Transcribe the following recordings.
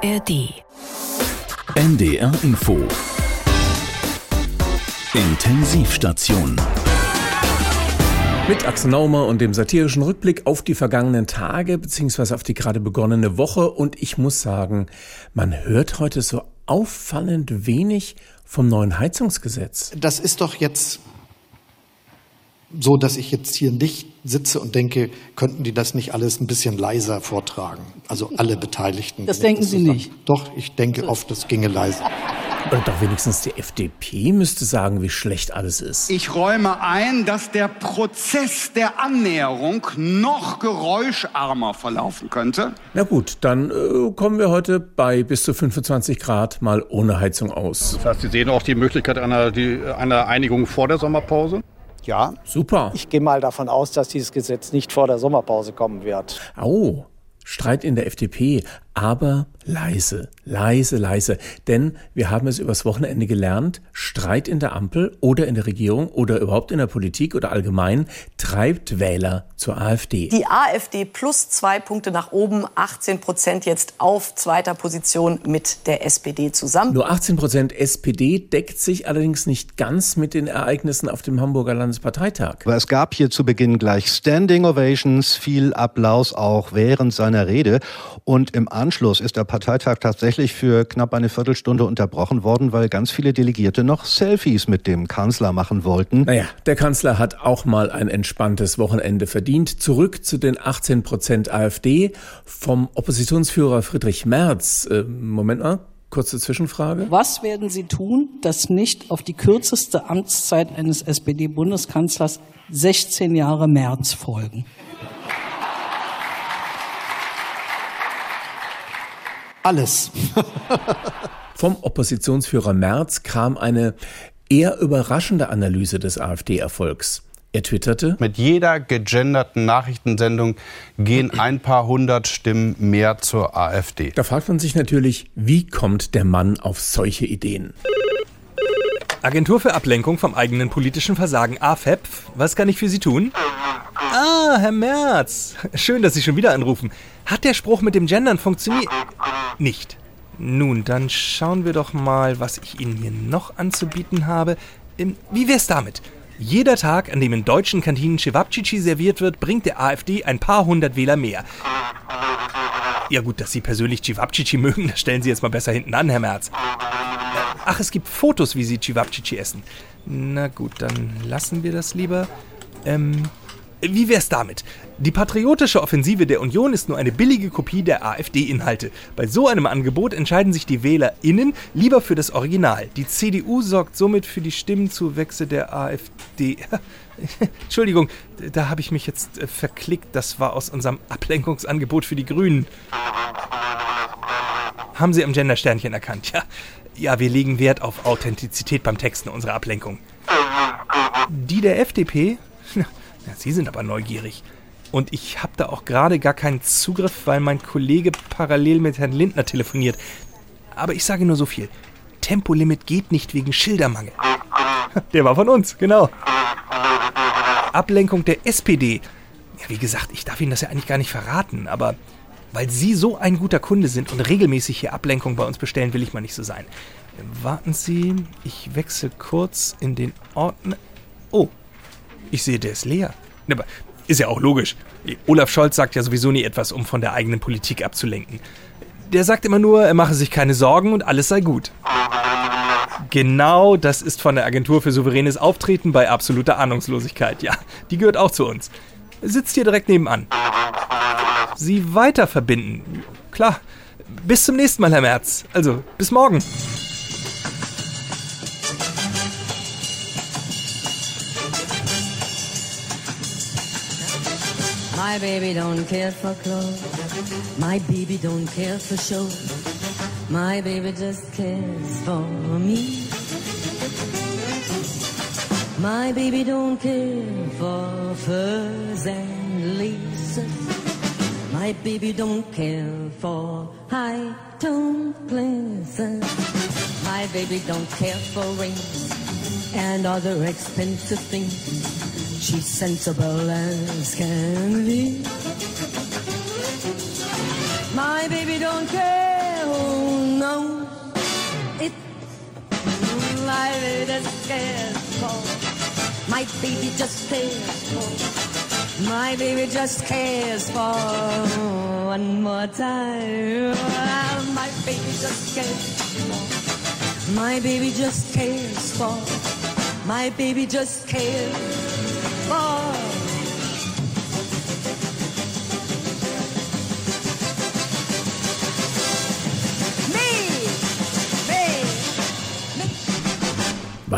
ARD. NDR Info. Intensivstation. Mit Axel Naumer und dem satirischen Rückblick auf die vergangenen Tage beziehungsweise auf die gerade begonnene Woche. Und ich muss sagen, man hört heute so auffallend wenig vom neuen Heizungsgesetz. Das ist doch jetzt so, dass ich jetzt hier nicht sitze und denke, könnten die das nicht alles ein bisschen leiser vortragen? Also alle Beteiligten. Das denken Sie nicht? Doch, ich denke oft, das ginge leiser. Und doch wenigstens die FDP müsste sagen, wie schlecht alles ist. Ich räume ein, dass der Prozess der Annäherung noch geräuscharmer verlaufen könnte. Na gut, dann äh, kommen wir heute bei bis zu 25 Grad mal ohne Heizung aus. Das heißt, Sie sehen auch die Möglichkeit einer, die, einer Einigung vor der Sommerpause? Ja. Super. Ich gehe mal davon aus, dass dieses Gesetz nicht vor der Sommerpause kommen wird. Au, Streit in der FDP, aber leise, leise, leise. Denn wir haben es übers Wochenende gelernt, Streit in der Ampel oder in der Regierung oder überhaupt in der Politik oder allgemein treibt Wähler zur AfD. Die AfD plus zwei Punkte nach oben, 18 Prozent jetzt auf zweiter Position mit der SPD zusammen. Nur 18 Prozent SPD deckt sich allerdings nicht ganz mit den Ereignissen auf dem Hamburger Landesparteitag. Aber es gab hier zu Beginn gleich Standing Ovations, viel Applaus auch während seiner Rede und im Anschluss ist der Parteitag tatsächlich für knapp eine Viertelstunde unterbrochen worden, weil ganz viele Delegierte noch Selfies mit dem Kanzler machen wollten. Naja, der Kanzler hat auch mal ein entspanntes Wochenende verdient. Zurück zu den 18 Prozent AfD vom Oppositionsführer Friedrich Merz. Äh, Moment mal. Kurze Zwischenfrage. Was werden Sie tun, dass nicht auf die kürzeste Amtszeit eines SPD-Bundeskanzlers 16 Jahre März folgen? Alles. Vom Oppositionsführer Merz kam eine eher überraschende Analyse des AfD-Erfolgs. Er twitterte, Mit jeder gegenderten Nachrichtensendung gehen ein paar hundert Stimmen mehr zur AfD. da fragt man sich natürlich, wie kommt der Mann auf solche Ideen? Agentur für Ablenkung vom eigenen politischen Versagen AFEP. Was kann ich für Sie tun? Ah, Herr Merz. Schön, dass Sie schon wieder anrufen. Hat der Spruch mit dem Gendern funktioniert? Nicht. Nun, dann schauen wir doch mal, was ich Ihnen hier noch anzubieten habe. Ähm, Wie wär's damit? Jeder Tag, an dem in deutschen Kantinen Cevapcici serviert wird, bringt der AfD ein paar hundert Wähler mehr. Ja gut, dass Sie persönlich Cevapcici mögen, das stellen Sie jetzt mal besser hinten an, Herr Merz. Ach, es gibt Fotos, wie sie Cevapcici essen. Na gut, dann lassen wir das lieber. Ähm, wie wär's damit? Die patriotische Offensive der Union ist nur eine billige Kopie der AfD-Inhalte. Bei so einem Angebot entscheiden sich die WählerInnen lieber für das Original. Die CDU sorgt somit für die Stimmenzuwächse der AfD. Entschuldigung, da habe ich mich jetzt äh, verklickt. Das war aus unserem Ablenkungsangebot für die Grünen. Haben Sie am Gendersternchen erkannt? Ja. Ja, wir legen Wert auf Authentizität beim Texten unserer Ablenkung. Die der FDP? Ja, Sie sind aber neugierig. Und ich habe da auch gerade gar keinen Zugriff, weil mein Kollege parallel mit Herrn Lindner telefoniert. Aber ich sage nur so viel. Tempolimit geht nicht wegen Schildermangel. Der war von uns, genau. Ablenkung der SPD. Ja, wie gesagt, ich darf Ihnen das ja eigentlich gar nicht verraten, aber weil Sie so ein guter Kunde sind und regelmäßig hier Ablenkung bei uns bestellen, will ich mal nicht so sein. Warten Sie, ich wechsle kurz in den Ordner. Oh, ich sehe, der ist leer. Aber ist ja auch logisch. Olaf Scholz sagt ja sowieso nie etwas, um von der eigenen Politik abzulenken. Der sagt immer nur, er mache sich keine Sorgen und alles sei gut. Genau, das ist von der Agentur für souveränes Auftreten bei absoluter Ahnungslosigkeit. Ja, die gehört auch zu uns. Sitzt hier direkt nebenan. Sie weiter verbinden. Klar. Bis zum nächsten Mal, Herr Merz. Also, bis morgen. My baby don't care for clothes. My baby don't care for show. My baby just cares for me. My baby don't care for furs and laces. My baby don't care for high tone places. My baby don't care for rings and other expensive things. She's sensible as can be. My baby don't care, oh no. It my baby just cares for. My baby just cares for. My baby just cares for one more time. My baby just cares for. My baby just cares for. My baby just cares.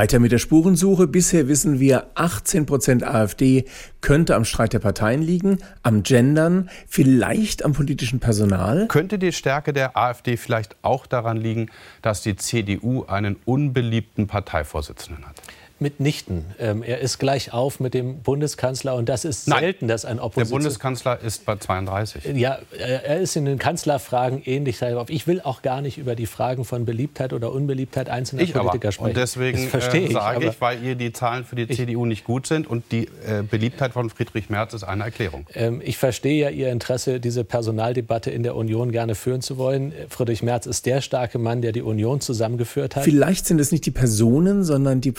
Weiter mit der Spurensuche. Bisher wissen wir, 18 Prozent AfD könnte am Streit der Parteien liegen, am Gendern, vielleicht am politischen Personal. Könnte die Stärke der AfD vielleicht auch daran liegen, dass die CDU einen unbeliebten Parteivorsitzenden hat? Mitnichten. Ähm, er ist gleich auf mit dem Bundeskanzler und das ist Nein, selten, dass ein Opposition... Der Bundeskanzler ist bei 32. Ja, er ist in den Kanzlerfragen ähnlich. Ich will auch gar nicht über die Fragen von Beliebtheit oder Unbeliebtheit einzelner Ich Politiker aber. sprechen. Und deswegen Das verstehe äh, ich, sage ich, weil ihr die Zahlen für die CDU nicht gut sind und die äh, Beliebtheit von Friedrich Merz ist eine Erklärung. Ähm, ich verstehe ja Ihr Interesse, diese Personaldebatte in der Union gerne führen zu wollen. Friedrich Merz ist der starke Mann, der die Union zusammengeführt hat. Vielleicht sind es nicht die Personen, sondern die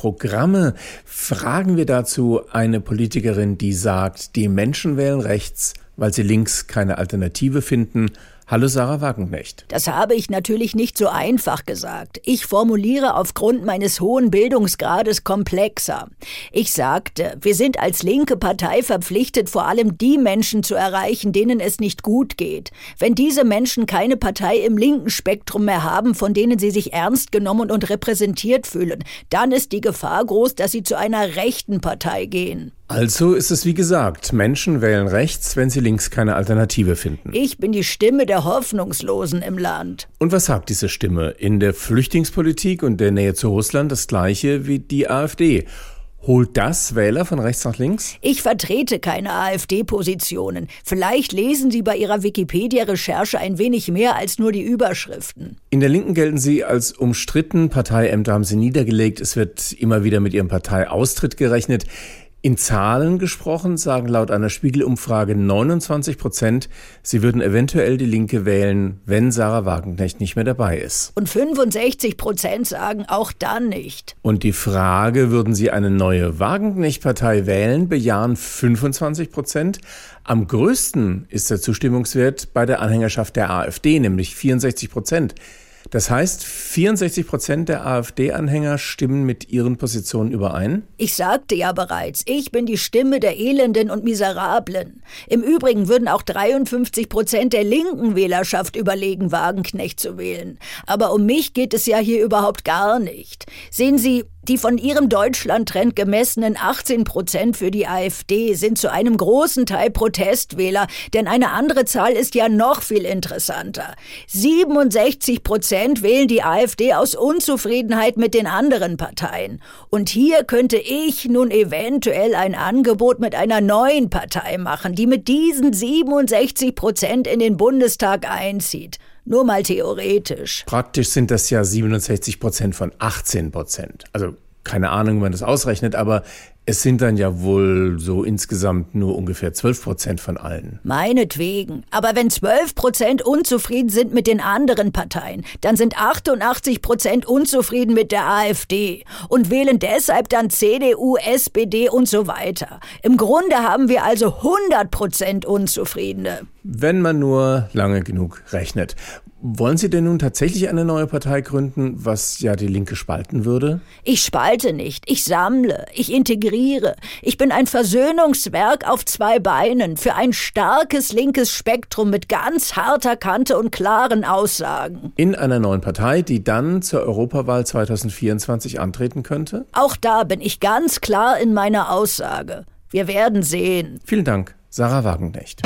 Parteiprogramme. Fragen wir dazu eine Politikerin, die sagt, die Menschen wählen rechts, weil sie links keine Alternative finden. Hallo Sarah Wagenknecht. Das habe ich natürlich nicht so einfach gesagt. Ich formuliere aufgrund meines hohen Bildungsgrades komplexer. Ich sagte, wir sind als linke Partei verpflichtet, vor allem die Menschen zu erreichen, denen es nicht gut geht. Wenn diese Menschen keine Partei im linken Spektrum mehr haben, von denen sie sich ernst genommen und repräsentiert fühlen, dann ist die Gefahr groß, dass sie zu einer rechten Partei gehen. Also ist es wie gesagt, Menschen wählen rechts, wenn sie links keine Alternative finden. Ich bin die Stimme der Hoffnungslosen im Land. Und was sagt diese Stimme? In der Flüchtlingspolitik und der Nähe zu Russland das gleiche wie die AfD. Holt das Wähler von rechts nach links? Ich vertrete keine AfD-Positionen. Vielleicht lesen Sie bei Ihrer Wikipedia-Recherche ein wenig mehr als nur die Überschriften. In der Linken gelten Sie als umstritten. Parteiämter haben Sie niedergelegt. Es wird immer wieder mit Ihrem Parteiaustritt gerechnet. In Zahlen gesprochen sagen laut einer Spiegelumfrage 29 Prozent, sie würden eventuell die Linke wählen, wenn Sarah Wagenknecht nicht mehr dabei ist. Und 65 Prozent sagen auch dann nicht. Und die Frage, würden sie eine neue Wagenknecht-Partei wählen, bejahen 25 Prozent. Am größten ist der Zustimmungswert bei der Anhängerschaft der AfD, nämlich 64 Prozent. Das heißt, 64 Prozent der AfD-Anhänger stimmen mit ihren Positionen überein? Ich sagte ja bereits, ich bin die Stimme der Elenden und Miserablen. Im Übrigen würden auch 53 Prozent der linken Wählerschaft überlegen, Wagenknecht zu wählen. Aber um mich geht es ja hier überhaupt gar nicht. Sehen Sie, die von Ihrem Deutschland-Trend gemessenen 18 Prozent für die AfD sind zu einem großen Teil Protestwähler, denn eine andere Zahl ist ja noch viel interessanter. 67 Prozent wählen die AfD aus Unzufriedenheit mit den anderen Parteien. Und hier könnte ich nun eventuell ein Angebot mit einer neuen Partei machen, die mit diesen 67 Prozent in den Bundestag einzieht. Nur mal theoretisch. Praktisch sind das ja 67 Prozent von 18 Prozent. Also keine Ahnung, wie man das ausrechnet, aber es sind dann ja wohl so insgesamt nur ungefähr 12 Prozent von allen. Meinetwegen. Aber wenn 12 Prozent unzufrieden sind mit den anderen Parteien, dann sind 88 Prozent unzufrieden mit der AfD und wählen deshalb dann CDU, SPD und so weiter. Im Grunde haben wir also 100 Prozent Unzufriedene. Wenn man nur lange genug rechnet. Wollen Sie denn nun tatsächlich eine neue Partei gründen, was ja die Linke spalten würde? Ich spalte nicht, ich sammle, ich integriere. Ich bin ein Versöhnungswerk auf zwei Beinen für ein starkes linkes Spektrum mit ganz harter Kante und klaren Aussagen. In einer neuen Partei, die dann zur Europawahl 2024 antreten könnte? Auch da bin ich ganz klar in meiner Aussage. Wir werden sehen. Vielen Dank, Sarah Wagenknecht.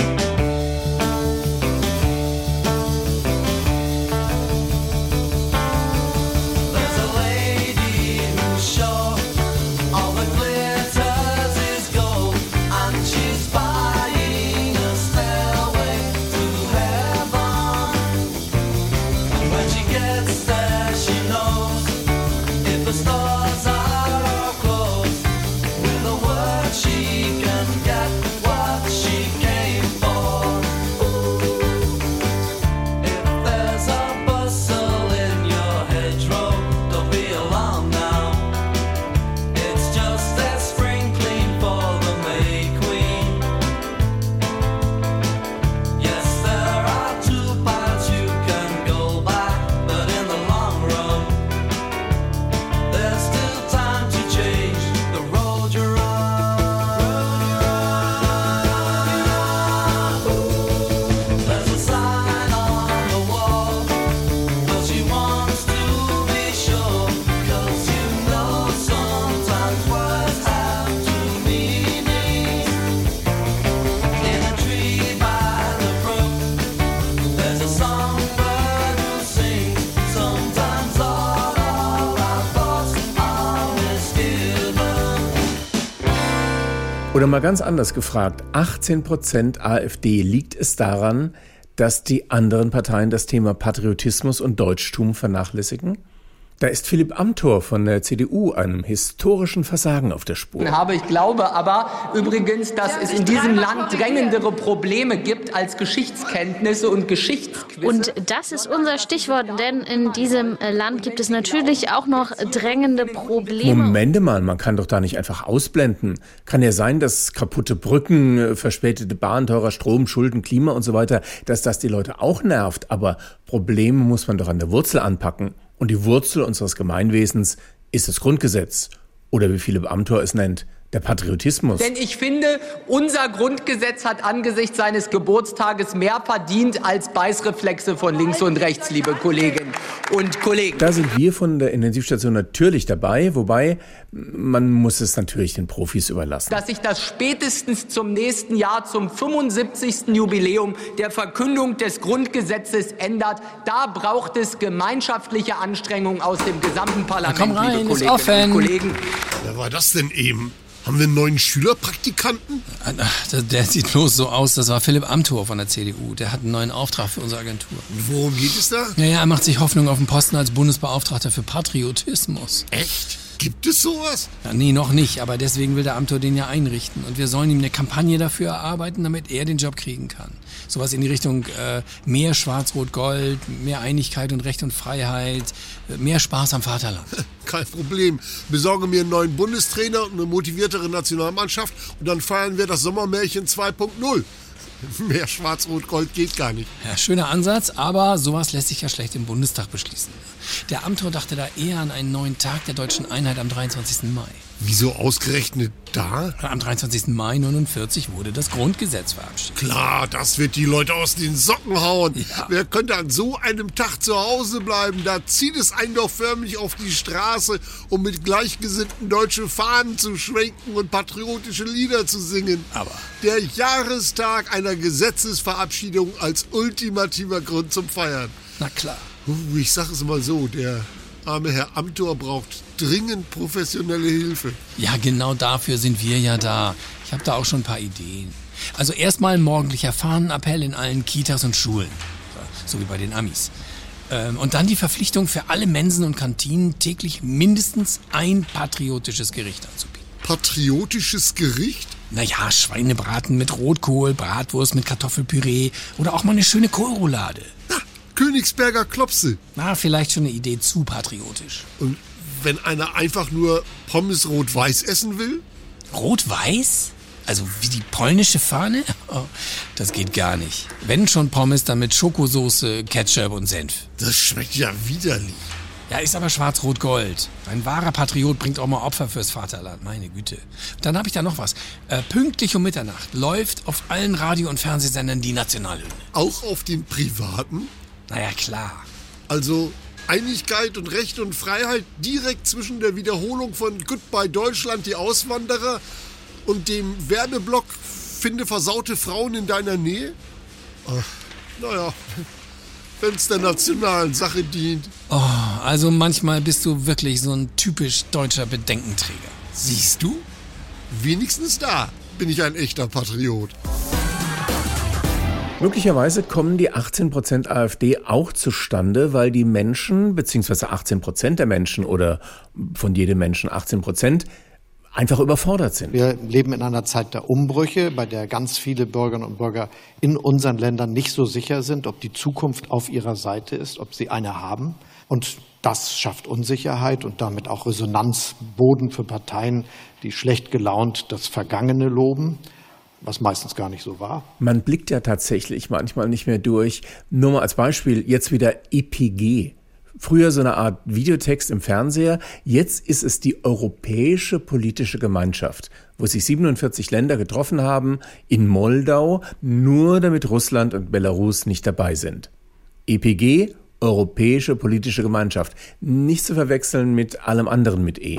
Oder mal ganz anders gefragt, 18% AfD, liegt es daran, dass die anderen Parteien das Thema Patriotismus und Deutschtum vernachlässigen? Da ist Philipp Amthor von der CDU einem historischen Versagen auf der Spur. Habe. Ich glaube aber übrigens, dass es in diesem Land drängendere Probleme gibt als Geschichtskenntnisse und Geschichtsquizze. Und das ist unser Stichwort, denn in diesem Land gibt es natürlich auch noch drängende Probleme. Momente mal, man kann doch da nicht einfach ausblenden. Kann ja sein, dass kaputte Brücken, verspätete Bahn, teurer Strom, Schulden, Klima und so weiter, dass das die Leute auch nervt. Aber Probleme muss man doch an der Wurzel anpacken. Und die Wurzel unseres Gemeinwesens ist das Grundgesetz oder wie Philipp Amthor es nennt, der Patriotismus. Denn ich finde, unser Grundgesetz hat angesichts seines Geburtstages mehr verdient als Beißreflexe von links und rechts, liebe Kolleginnen und Kollegen. Da sind wir von der Intensivstation natürlich dabei, wobei man muss es natürlich den Profis überlassen. Dass sich das spätestens zum nächsten Jahr, zum 75. Jubiläum der Verkündung des Grundgesetzes ändert, da braucht es gemeinschaftliche Anstrengungen aus dem gesamten Parlament, Na komm rein, liebe ist Kolleginnen offen. und Kollegen. Wer war das denn eben? Haben wir einen neuen Schülerpraktikanten? Der, der sieht bloß so aus, das war Philipp Amthor von der CDU. Der hat einen neuen Auftrag für unsere Agentur. Und worum geht es da? Naja, er macht sich Hoffnung auf den Posten als Bundesbeauftragter für Patriotismus. Echt? Gibt es sowas? Ja, nee, noch nicht, aber deswegen will der Amthor den ja einrichten. Und wir sollen ihm eine Kampagne dafür erarbeiten, damit er den Job kriegen kann. Sowas in die Richtung äh, mehr Schwarz-Rot-Gold, mehr Einigkeit und Recht und Freiheit, äh, mehr Spaß am Vaterland. Kein Problem. Besorge mir einen neuen Bundestrainer und eine motiviertere Nationalmannschaft und dann feiern wir das Sommermärchen 2.0. Mehr Schwarz-Rot-Gold geht gar nicht. Ja, schöner Ansatz, aber sowas lässt sich ja schlecht im Bundestag beschließen. Der Amthor dachte da eher an einen neuen Tag der deutschen Einheit am 23. Mai. Wieso ausgerechnet da? Am 23. Mai 49 wurde das Grundgesetz verabschiedet. Klar, das wird die Leute aus den Socken hauen. Wer könnte an so einem Tag zu Hause bleiben? Da zieht es einen doch förmlich auf die Straße, um mit Gleichgesinnten deutsche Fahnen zu schwenken und patriotische Lieder zu singen. Aber Der Jahrestag einer Gesetzesverabschiedung als ultimativer Grund zum Feiern. Na klar. Ich sage es mal so, der arme Herr Amthor braucht dringend professionelle Hilfe. Ja, genau dafür sind wir ja da. Ich habe da auch schon ein paar Ideen. Also erstmal ein morgendlicher Fahnenappell in allen Kitas und Schulen. So wie bei den Amis. Ähm, Und dann die Verpflichtung für alle Mensen und Kantinen täglich mindestens ein patriotisches Gericht anzubieten. Patriotisches Gericht? Naja, Schweinebraten mit Rotkohl, Bratwurst mit Kartoffelpüree oder auch mal eine schöne Kohlroulade. Königsberger Klopse. Na, vielleicht schon eine Idee zu patriotisch. Und wenn einer einfach nur Pommes rot-weiß essen will? Rot-weiß? Also wie die polnische Fahne? Oh, das geht gar nicht. Wenn schon Pommes, dann mit Schokosoße, Ketchup und Senf. Das schmeckt ja widerlich. Ja, ist aber schwarz-rot-gold. Ein wahrer Patriot bringt auch mal Opfer fürs Vaterland, meine Güte. Dann habe ich da noch was. Äh, pünktlich um Mitternacht läuft auf allen Radio- und Fernsehsendern die Nationalhymne. Auch auf den privaten? Naja, klar. Also Einigkeit und Recht und Freiheit direkt zwischen der Wiederholung von Goodbye Deutschland, die Auswanderer und dem Werbeblock Finde versaute Frauen in deiner Nähe? Ach, naja, wenn es der nationalen Sache dient. Oh, also manchmal bist du wirklich so ein typisch deutscher Bedenkenträger. Siehst du? Wenigstens da bin ich ein echter Patriot. Möglicherweise kommen die 18% AfD auch zustande, weil die Menschen, beziehungsweise 18% der Menschen oder von jedem Menschen 18%, einfach überfordert sind. Wir leben in einer Zeit der Umbrüche, bei der ganz viele Bürgerinnen und Bürger in unseren Ländern nicht so sicher sind, ob die Zukunft auf ihrer Seite ist, ob sie eine haben. Und das schafft Unsicherheit und damit auch Resonanzboden für Parteien, die schlecht gelaunt das Vergangene loben, was meistens gar nicht so war. Man blickt ja tatsächlich manchmal nicht mehr durch. Nur mal als Beispiel, jetzt wieder EPG. Früher so eine Art Videotext im Fernseher. Jetzt ist es die Europäische Politische Gemeinschaft, wo sich 47 Länder getroffen haben in Moldau, nur damit Russland und Belarus nicht dabei sind. EPG, Europäische Politische Gemeinschaft. Nicht zu verwechseln mit allem anderen mit E.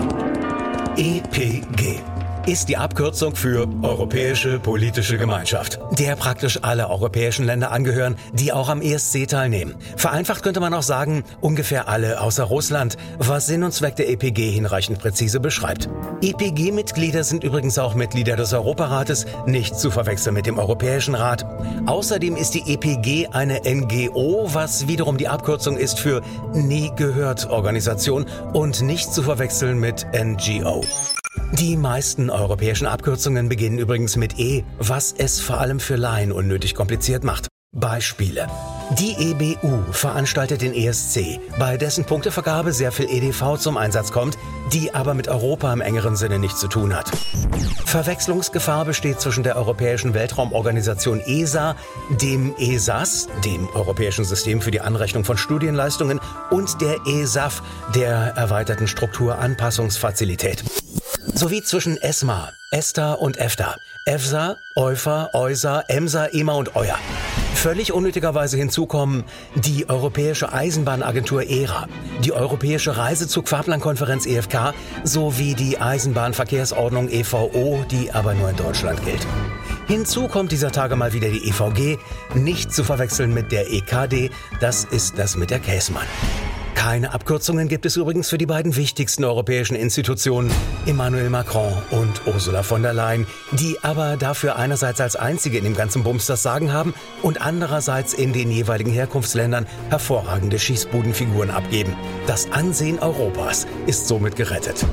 EPG. Ist die Abkürzung für Europäische Politische Gemeinschaft, der praktisch alle europäischen Länder angehören, die auch am ESC teilnehmen. Vereinfacht könnte man auch sagen, ungefähr alle außer Russland, was Sinn und Zweck der EPG hinreichend präzise beschreibt. EPG-Mitglieder sind übrigens auch Mitglieder des Europarates, nicht zu verwechseln mit dem Europäischen Rat. Außerdem ist die EPG eine NGO, was wiederum die Abkürzung ist für Nie gehört Organisation und nicht zu verwechseln mit NGO. Die meisten europäischen Abkürzungen beginnen übrigens mit E, was es vor allem für Laien unnötig kompliziert macht. Beispiele. Die EBU veranstaltet den ESC, bei dessen Punktevergabe sehr viel EDV zum Einsatz kommt, die aber mit Europa im engeren Sinne nichts zu tun hat. Verwechslungsgefahr besteht zwischen der Europäischen Weltraumorganisation ESA, dem ESAS, dem Europäischen System für die Anrechnung von Studienleistungen, und der ESAF, der erweiterten Strukturanpassungsfazilität. Sowie zwischen ESMA, ESTA und EFTA, EFSA, EUFA, EUSA, EMSA, EMA und EUA. Völlig unnötigerweise hinzukommen die Europäische Eisenbahnagentur ERA, die Europäische Reisezugfahrplankonferenz EFK sowie die Eisenbahnverkehrsordnung EVO, die aber nur in Deutschland gilt. Hinzu kommt dieser Tage mal wieder die EVG, nicht zu verwechseln mit der EKD, das ist das mit der Käsmann. Keine Abkürzungen gibt es übrigens für die beiden wichtigsten europäischen Institutionen, Emmanuel Macron und Ursula von der Leyen, die aber dafür einerseits als einzige in dem ganzen Bums das Sagen haben und andererseits in den jeweiligen Herkunftsländern hervorragende Schießbudenfiguren abgeben. Das Ansehen Europas ist somit gerettet.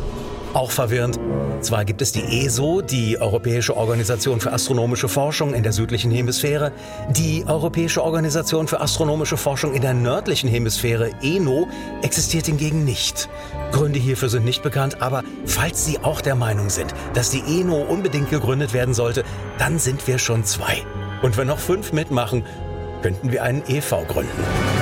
Auch verwirrend. Zwar gibt es die ESO, die Europäische Organisation für astronomische Forschung in der südlichen Hemisphäre, die Europäische Organisation für astronomische Forschung in der nördlichen Hemisphäre, ENO, existiert hingegen nicht. Gründe hierfür sind nicht bekannt, aber falls Sie auch der Meinung sind, dass die ENO unbedingt gegründet werden sollte, dann sind wir schon zwei. Und wenn noch fünf mitmachen, könnten wir einen EV gründen.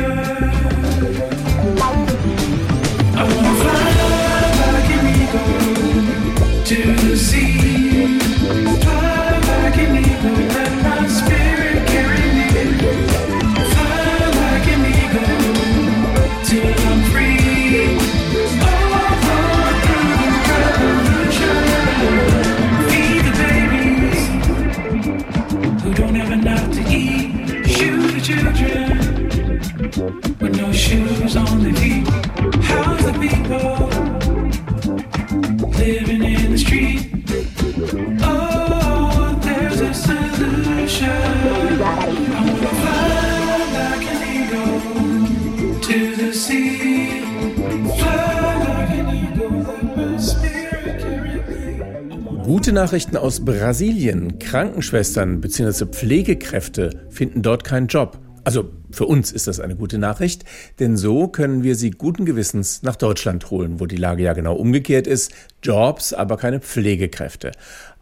Gute Nachrichten aus Brasilien. Krankenschwestern bzw. Pflegekräfte finden dort keinen Job. Also für uns ist das eine gute Nachricht, denn so können wir sie guten Gewissens nach Deutschland holen, wo die Lage ja genau umgekehrt ist. Jobs, aber keine Pflegekräfte.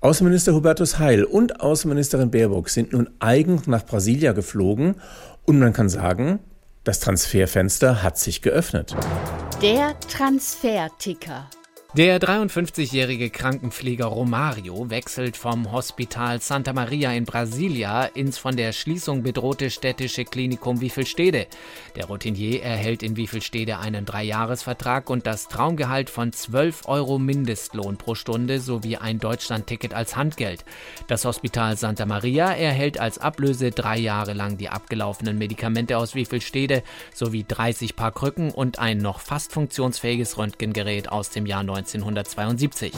Außenminister Hubertus Heil und Außenministerin Baerbock sind nun eigens nach Brasilia geflogen und man kann sagen, das Transferfenster hat sich geöffnet. Der Transferticker. Der 53-jährige Krankenpfleger Romario wechselt vom Hospital Santa Maria in Brasilia ins von der Schließung bedrohte städtische Klinikum Wiefelstede. Der Routinier erhält in Wiefelstede einen Dreijahresvertrag und das Traumgehalt von 12 Euro Mindestlohn pro Stunde sowie ein Deutschlandticket als Handgeld. Das Hospital Santa Maria erhält als Ablöse drei Jahre lang die abgelaufenen Medikamente aus Wiefelstede sowie 30 Paar Krücken und ein noch fast funktionsfähiges Röntgengerät aus dem Jahr 1972.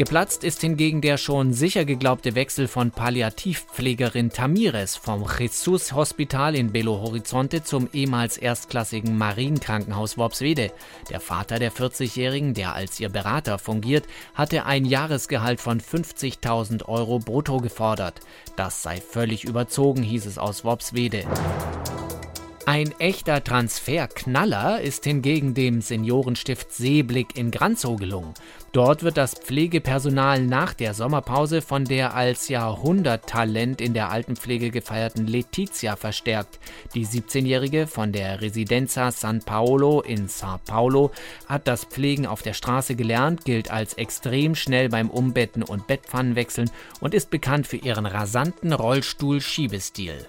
Geplatzt ist hingegen der schon sicher geglaubte Wechsel von Palliativpflegerin Tamires vom Jesus Hospital in Belo Horizonte zum ehemals erstklassigen Marienkrankenhaus Worpswede. Der Vater der 40-Jährigen, der als ihr Berater fungiert, hatte ein Jahresgehalt von 50.000 Euro brutto gefordert. Das sei völlig überzogen, hieß es aus Worpswede. Ein echter Transferknaller ist hingegen dem Seniorenstift Seeblick in Granzow gelungen. Dort wird das Pflegepersonal nach der Sommerpause von der als Jahrhunderttalent in der Altenpflege gefeierten Letizia verstärkt. Die 17-Jährige von der Residenza San Paolo in Sao Paulo hat das Pflegen auf der Straße gelernt, gilt als extrem schnell beim Umbetten und Bettpfannenwechseln und ist bekannt für ihren rasanten Rollstuhl-Schiebestil.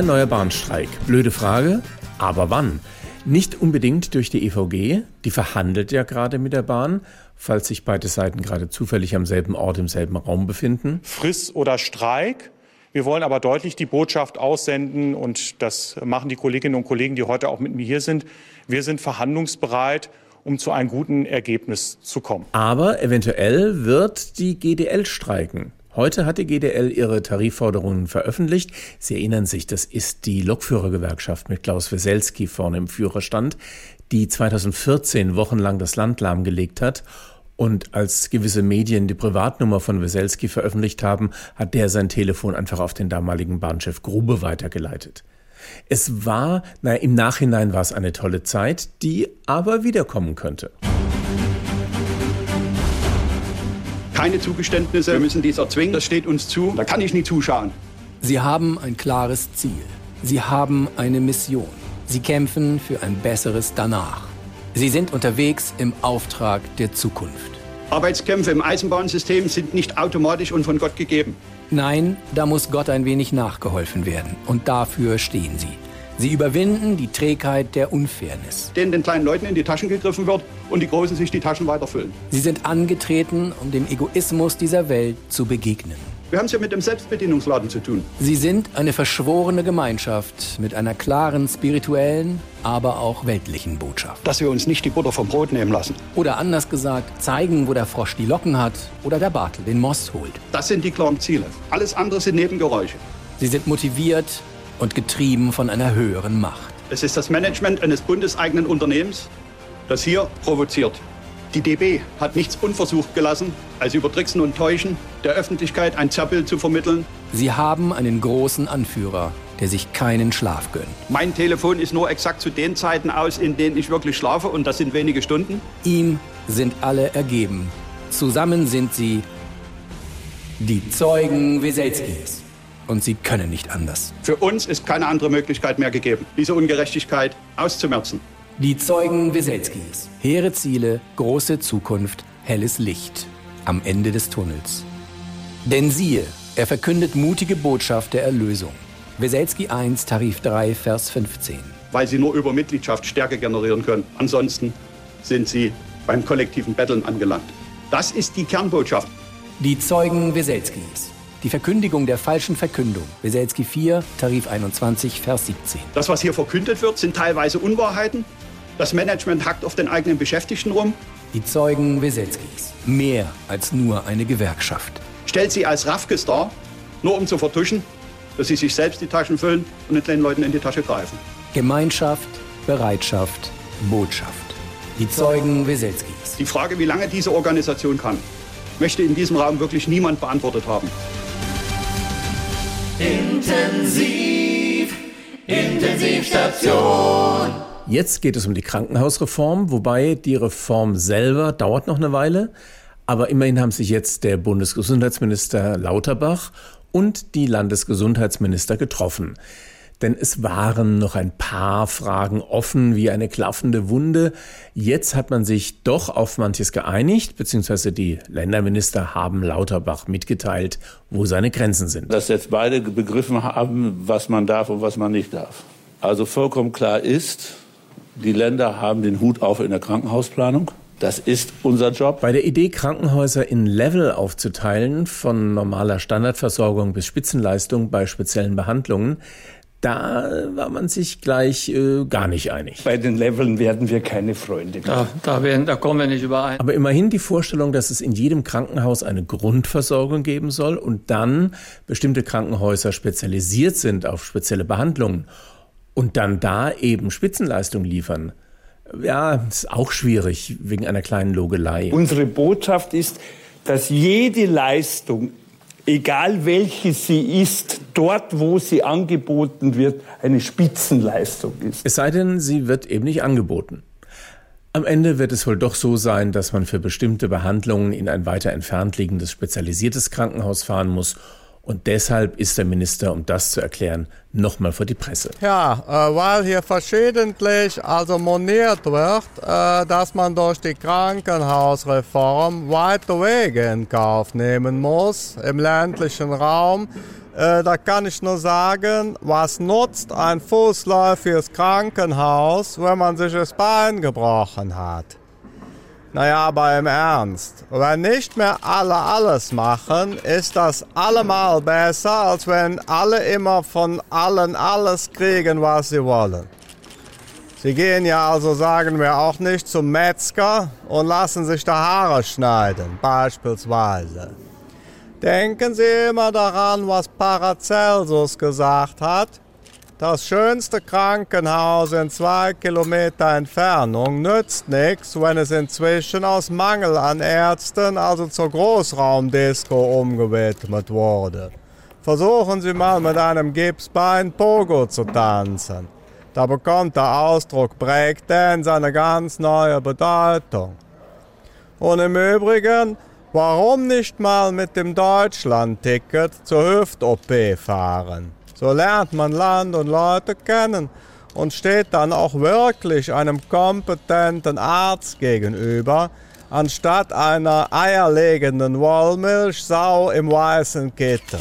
Ein neuer Bahnstreik? Blöde Frage, aber wann? Nicht unbedingt durch die EVG, die verhandelt ja gerade mit der Bahn, falls sich beide Seiten gerade zufällig am selben Ort im selben Raum befinden. Friss oder Streik. Wir wollen aber deutlich die Botschaft aussenden, und das machen die Kolleginnen und Kollegen, die heute auch mit mir hier sind. Wir sind verhandlungsbereit, um zu einem guten Ergebnis zu kommen. Aber eventuell wird die GDL streiken. Heute hat die GDL ihre Tarifforderungen veröffentlicht. Sie erinnern sich, das ist die Lokführergewerkschaft mit Klaus Weselski vorne im Führerstand, die 2014 wochenlang das Land lahmgelegt hat. Und als gewisse Medien die Privatnummer von Weselski veröffentlicht haben, hat der sein Telefon einfach auf den damaligen Bahnchef Grube weitergeleitet. Es war, naja, im Nachhinein war es eine tolle Zeit, die aber wiederkommen könnte. Keine Zugeständnisse, wir müssen dies erzwingen, das steht uns zu, da kann ich nie zuschauen. Sie haben ein klares Ziel. Sie haben eine Mission. Sie kämpfen für ein besseres Danach. Sie sind unterwegs im Auftrag der Zukunft. Arbeitskämpfe im Eisenbahnsystem sind nicht automatisch und von Gott gegeben. Nein, da muss Gott ein wenig nachgeholfen werden. Und dafür stehen Sie. Sie überwinden die Trägheit der Unfairness. Denen den kleinen Leuten in die Taschen gegriffen wird und die Großen sich die Taschen weiterfüllen. Sie sind angetreten, um dem Egoismus dieser Welt zu begegnen. Wir haben es ja mit dem Selbstbedienungsladen zu tun. Sie sind eine verschworene Gemeinschaft mit einer klaren spirituellen, aber auch weltlichen Botschaft. Dass wir uns nicht die Butter vom Brot nehmen lassen. Oder anders gesagt, zeigen, wo der Frosch die Locken hat oder der Bartel den Most holt. Das sind die klaren Ziele. Alles andere sind Nebengeräusche. Sie sind motiviert und getrieben von einer höheren Macht. Es ist das Management eines bundeseigenen Unternehmens, das hier provoziert. Die DB hat nichts unversucht gelassen, als über Tricksen und Täuschen der Öffentlichkeit ein Zerrbild zu vermitteln. Sie haben einen großen Anführer, der sich keinen Schlaf gönnt. Mein Telefon ist nur exakt zu den Zeiten aus, in denen ich wirklich schlafe, und das sind wenige Stunden. Ihm sind alle ergeben. Zusammen sind sie die Zeugen Weselskis. Und sie können nicht anders. Für uns ist keine andere Möglichkeit mehr gegeben, diese Ungerechtigkeit auszumerzen. Die Zeugen Weselskis. Hehre Ziele, große Zukunft, helles Licht. Am Ende des Tunnels. Denn siehe, er verkündet mutige Botschaft der Erlösung. Weselski 1, Tarif 3, Vers 15. Weil sie nur über Mitgliedschaft Stärke generieren können. Ansonsten sind sie beim kollektiven Betteln angelangt. Das ist die Kernbotschaft. Die Zeugen Weselskis. Die Verkündigung der falschen Verkündung. Weselski 4, Tarif 21, Vers 17. Das, was hier verkündet wird, sind teilweise Unwahrheiten. Das Management hackt auf den eigenen Beschäftigten rum. Die Zeugen Weselskis. Mehr als nur eine Gewerkschaft. Stellt sie als Raffkes dar, nur um zu vertuschen, dass sie sich selbst die Taschen füllen und den Leuten in die Tasche greifen. Gemeinschaft, Bereitschaft, Botschaft. Die Zeugen Weselskis. Die Frage, wie lange diese Organisation kann, möchte in diesem Raum wirklich niemand beantwortet haben. Intensiv, Intensivstation. Jetzt geht es um die Krankenhausreform, wobei die Reform selber dauert noch eine Weile. Aber immerhin haben sich jetzt der Bundesgesundheitsminister Lauterbach und die Landesgesundheitsminister getroffen. Denn es waren noch ein paar Fragen offen wie eine klaffende Wunde. Jetzt hat man sich doch auf manches geeinigt, beziehungsweise die Länderminister haben Lauterbach mitgeteilt, wo seine Grenzen sind. Dass jetzt beide begriffen haben, was man darf und was man nicht darf. Also vollkommen klar ist, die Länder haben den Hut auf in der Krankenhausplanung. Das ist unser Job. Bei der Idee, Krankenhäuser in Level aufzuteilen, von normaler Standardversorgung bis Spitzenleistung bei speziellen Behandlungen, da war man sich gleich äh, gar nicht einig. Bei den Leveln werden wir keine Freunde. Da, da, werden, da kommen wir nicht überein. Aber immerhin die Vorstellung, dass es in jedem Krankenhaus eine Grundversorgung geben soll und dann bestimmte Krankenhäuser spezialisiert sind auf spezielle Behandlungen und dann da eben Spitzenleistung liefern. Ja, ist auch schwierig wegen einer kleinen Logelei. Unsere Botschaft ist, dass jede Leistung egal welche sie ist, dort, wo sie angeboten wird, eine Spitzenleistung ist. Es sei denn, sie wird eben nicht angeboten. Am Ende wird es wohl doch so sein, dass man für bestimmte Behandlungen in ein weiter entfernt liegendes spezialisiertes Krankenhaus fahren muss und deshalb ist der Minister, um das zu erklären, nochmal vor die Presse. Ja, äh, weil hier verschiedentlich also moniert wird, äh, dass man durch die Krankenhausreform weite Wege in Kauf nehmen muss im ländlichen Raum. Äh, da kann ich nur sagen, was nutzt ein fußläufiges Krankenhaus, wenn man sich das Bein gebrochen hat? Naja, aber im Ernst. Wenn nicht mehr alle alles machen, ist das allemal besser, als wenn alle immer von allen alles kriegen, was sie wollen. Sie gehen ja also, sagen wir, auch nicht zum Metzger und lassen sich die Haare schneiden, beispielsweise. Denken Sie immer daran, was Paracelsus gesagt hat. Das schönste Krankenhaus in zwei Kilometer Entfernung nützt nichts, wenn es inzwischen aus Mangel an Ärzten also zur Großraumdisco umgewidmet wurde. Versuchen Sie mal mit einem Gipsbein Pogo zu tanzen. Da bekommt der Ausdruck Breakdance eine ganz neue Bedeutung. Und im Übrigen, warum nicht mal mit dem Deutschland-Ticket zur Hüft-OP fahren? So lernt man Land und Leute kennen und steht dann auch wirklich einem kompetenten Arzt gegenüber, anstatt einer eierlegenden Wollmilchsau im weißen Kittel.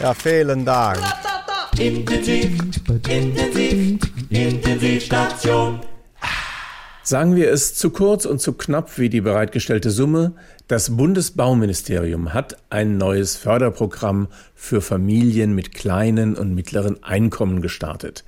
Ja, vielen Dank. Intensiv, intensiv, Intensivstation. Sagen wir es zu kurz und zu knapp wie die bereitgestellte Summe, das Bundesbauministerium hat ein neues Förderprogramm für Familien mit kleinen und mittleren Einkommen gestartet.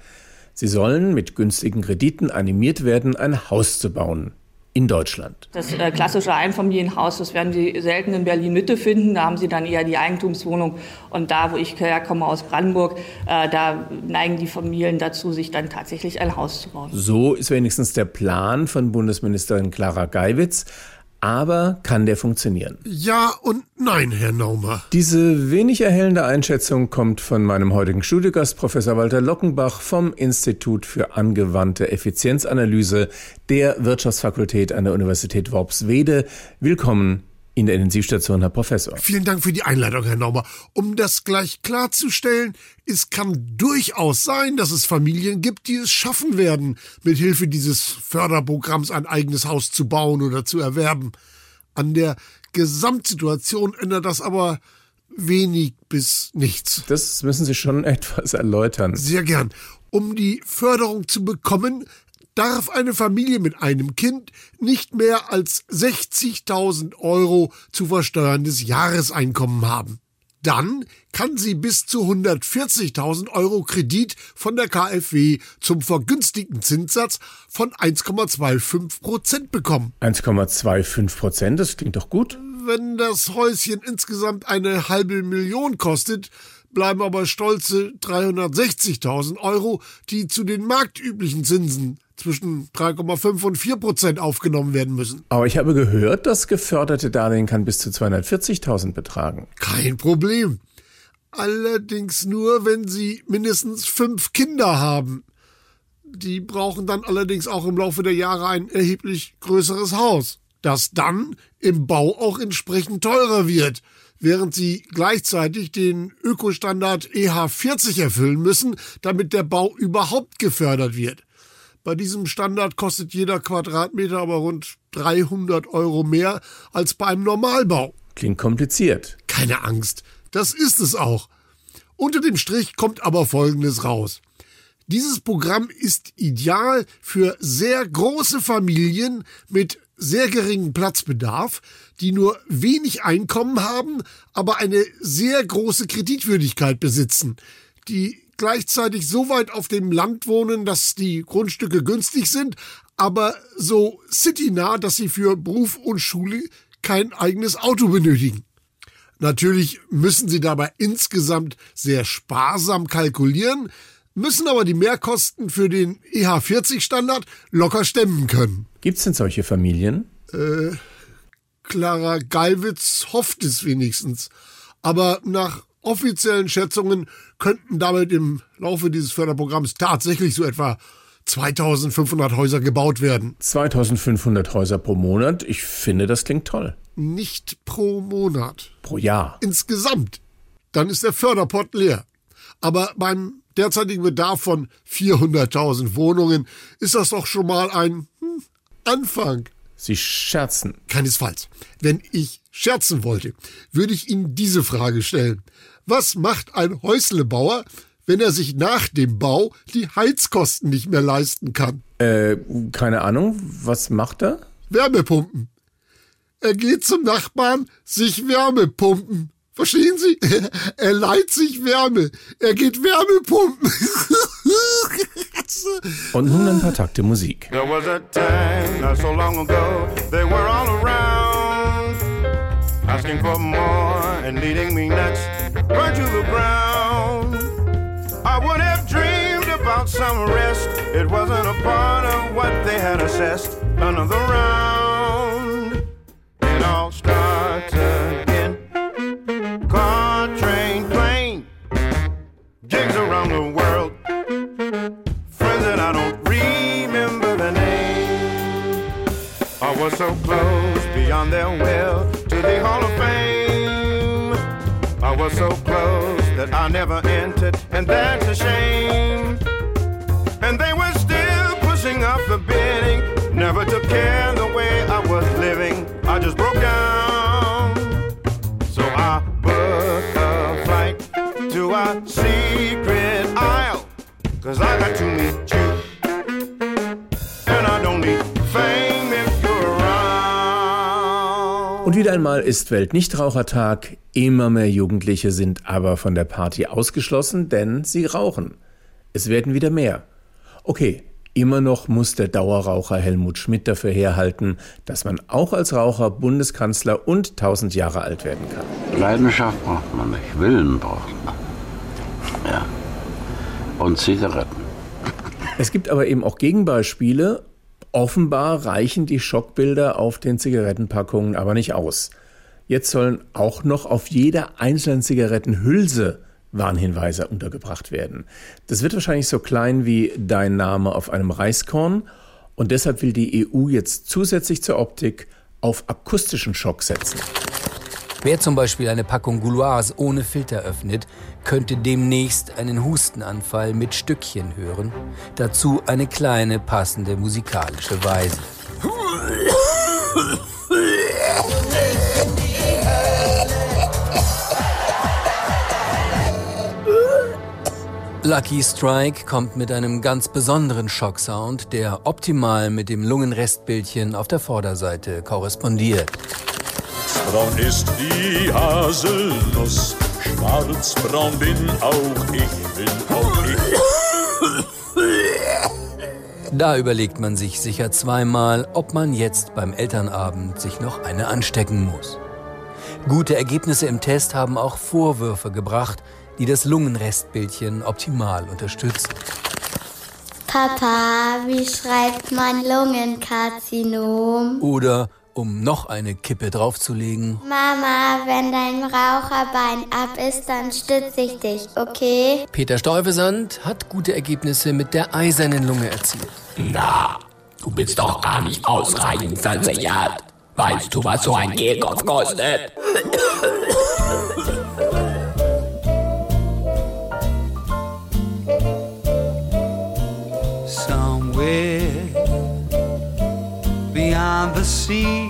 Sie sollen mit günstigen Krediten animiert werden, ein Haus zu bauen in Deutschland. Das äh, klassische Einfamilienhaus, das werden Sie selten in Berlin-Mitte finden. Da haben Sie dann eher die Eigentumswohnung. Und da, wo ich herkomme aus Brandenburg, äh, da neigen die Familien dazu, sich dann tatsächlich ein Haus zu bauen. So ist wenigstens der Plan von Bundesministerin Clara Geiwitz. Aber kann der funktionieren? Ja und nein, Herr Naumer. Diese wenig erhellende Einschätzung kommt von meinem heutigen Studiogast, Professor Walter Lockenbach vom Institut für angewandte Effizienzanalyse der Wirtschaftsfakultät an der Universität Worpswede. Willkommen in der Intensivstation, Herr Professor. Vielen Dank für die Einleitung, Herr Naumer. Um das gleich klarzustellen, es kann durchaus sein, dass es Familien gibt, die es schaffen werden, mit Hilfe dieses Förderprogramms ein eigenes Haus zu bauen oder zu erwerben. An der Gesamtsituation ändert das aber wenig bis nichts. Das müssen Sie schon etwas erläutern. Sehr gern. Um die Förderung zu bekommen, darf eine Familie mit einem Kind nicht mehr als 60.000 Euro zu versteuerndes Jahreseinkommen haben. Dann kann sie bis zu 140.000 Euro Kredit von der KfW zum vergünstigten Zinssatz von 1,25 Prozent bekommen. 1,25 Prozent, das klingt doch gut. Wenn das Häuschen insgesamt eine halbe Million kostet, bleiben aber stolze 360.000 Euro, die zu den marktüblichen Zinsen zwischen 3,5 und 4 Prozent aufgenommen werden müssen. Aber ich habe gehört, das geförderte Darlehen kann bis zu 240.000 betragen. Kein Problem. Allerdings nur, wenn Sie mindestens fünf Kinder haben. Die brauchen dann allerdings auch im Laufe der Jahre ein erheblich größeres Haus, das dann im Bau auch entsprechend teurer wird, während sie gleichzeitig den Ökostandard EH40 erfüllen müssen, damit der Bau überhaupt gefördert wird. Bei diesem Standard kostet jeder Quadratmeter aber rund 300 Euro mehr als bei einem Normalbau. Klingt kompliziert. Keine Angst, das ist es auch. Unter dem Strich kommt aber Folgendes raus. Dieses Programm ist ideal für sehr große Familien mit sehr geringem Platzbedarf, die nur wenig Einkommen haben, aber eine sehr große Kreditwürdigkeit besitzen, die gleichzeitig so weit auf dem Land wohnen, dass die Grundstücke günstig sind, aber so citynah, dass sie für Beruf und Schule kein eigenes Auto benötigen. Natürlich müssen sie dabei insgesamt sehr sparsam kalkulieren, müssen aber die Mehrkosten für den EH40-Standard locker stemmen können. Gibt's denn solche Familien? Äh, Clara Gallwitz hofft es wenigstens. Aber nach offiziellen Schätzungen könnten damit im Laufe dieses Förderprogramms tatsächlich so etwa 2500 Häuser gebaut werden. 2500 Häuser pro Monat? Ich finde, das klingt toll. Nicht pro Monat. Pro Jahr. Insgesamt. Dann ist der Förderpott leer. Aber beim derzeitigen Bedarf von 400.000 Wohnungen ist das doch schon mal ein hm, Anfang. Sie scherzen. Keinesfalls. Wenn ich scherzen wollte, würde ich Ihnen diese Frage stellen. Was macht ein Häuslebauer, wenn er sich nach dem Bau die Heizkosten nicht mehr leisten kann? Äh, keine Ahnung. Was macht er? Wärmepumpen. Er geht zum Nachbarn sich Wärmepumpen. Verstehen Sie? Er leiht sich Wärme. Er geht Wärmepumpen. Und nun ein paar Takte Musik. There was a time not so long ago, they were all around, asking for more and leading me nuts, burn to the ground. I would have dreamed about some rest. It wasn't a part of what they had assessed. Another round, so close beyond their will to the Hall of Fame. I was so close that I never entered, and that's a shame. And they were still pushing up the bidding, never took care of the way I was living. I just broke down. So I booked a flight to a secret isle. Cause I Und wieder einmal ist Weltnichtrauchertag. Immer mehr Jugendliche sind aber von der Party ausgeschlossen, denn sie rauchen. Es werden wieder mehr. Okay, immer noch muss der Dauerraucher Helmut Schmidt dafür herhalten, dass man auch als Raucher Bundeskanzler und 1000 Jahre alt werden kann. Leidenschaft braucht man nicht, Willen braucht man. Ja. Und Zigaretten. Es gibt aber eben auch Gegenbeispiele. Offenbar reichen die Schockbilder auf den Zigarettenpackungen aber nicht aus. Jetzt sollen auch noch auf jeder einzelnen Zigarettenhülse Warnhinweise untergebracht werden. Das wird wahrscheinlich so klein wie dein Name auf einem Reiskorn und deshalb will die EU jetzt zusätzlich zur Optik auf akustischen Schock setzen. Wer zum Beispiel eine Packung Gouloirs ohne Filter öffnet, könnte demnächst einen Hustenanfall mit Stückchen hören. Dazu eine kleine passende musikalische Weise. Lucky Strike kommt mit einem ganz besonderen Schocksound, der optimal mit dem Lungenrestbildchen auf der Vorderseite korrespondiert. Braun ist die Haselnuss, schwarzbraun bin auch ich, bin auch ich. Da überlegt man sich sicher zweimal, ob man jetzt beim Elternabend sich noch eine anstecken muss. Gute Ergebnisse im Test haben auch Vorwürfe gebracht, die das Lungenrestbildchen optimal unterstützen. Papa, wie schreibt man Lungenkarzinom? Oder, um noch eine Kippe draufzulegen, Mama, wenn dein Raucherbein ab ist, dann stütze ich dich, okay? Peter Stuyvesant hat gute Ergebnisse mit der eisernen Lunge erzielt. Na, du bist doch gar nicht ausreichend versichert. Weißt du, was so ein Kehlkopf kostet? Somewhere beyond the sea,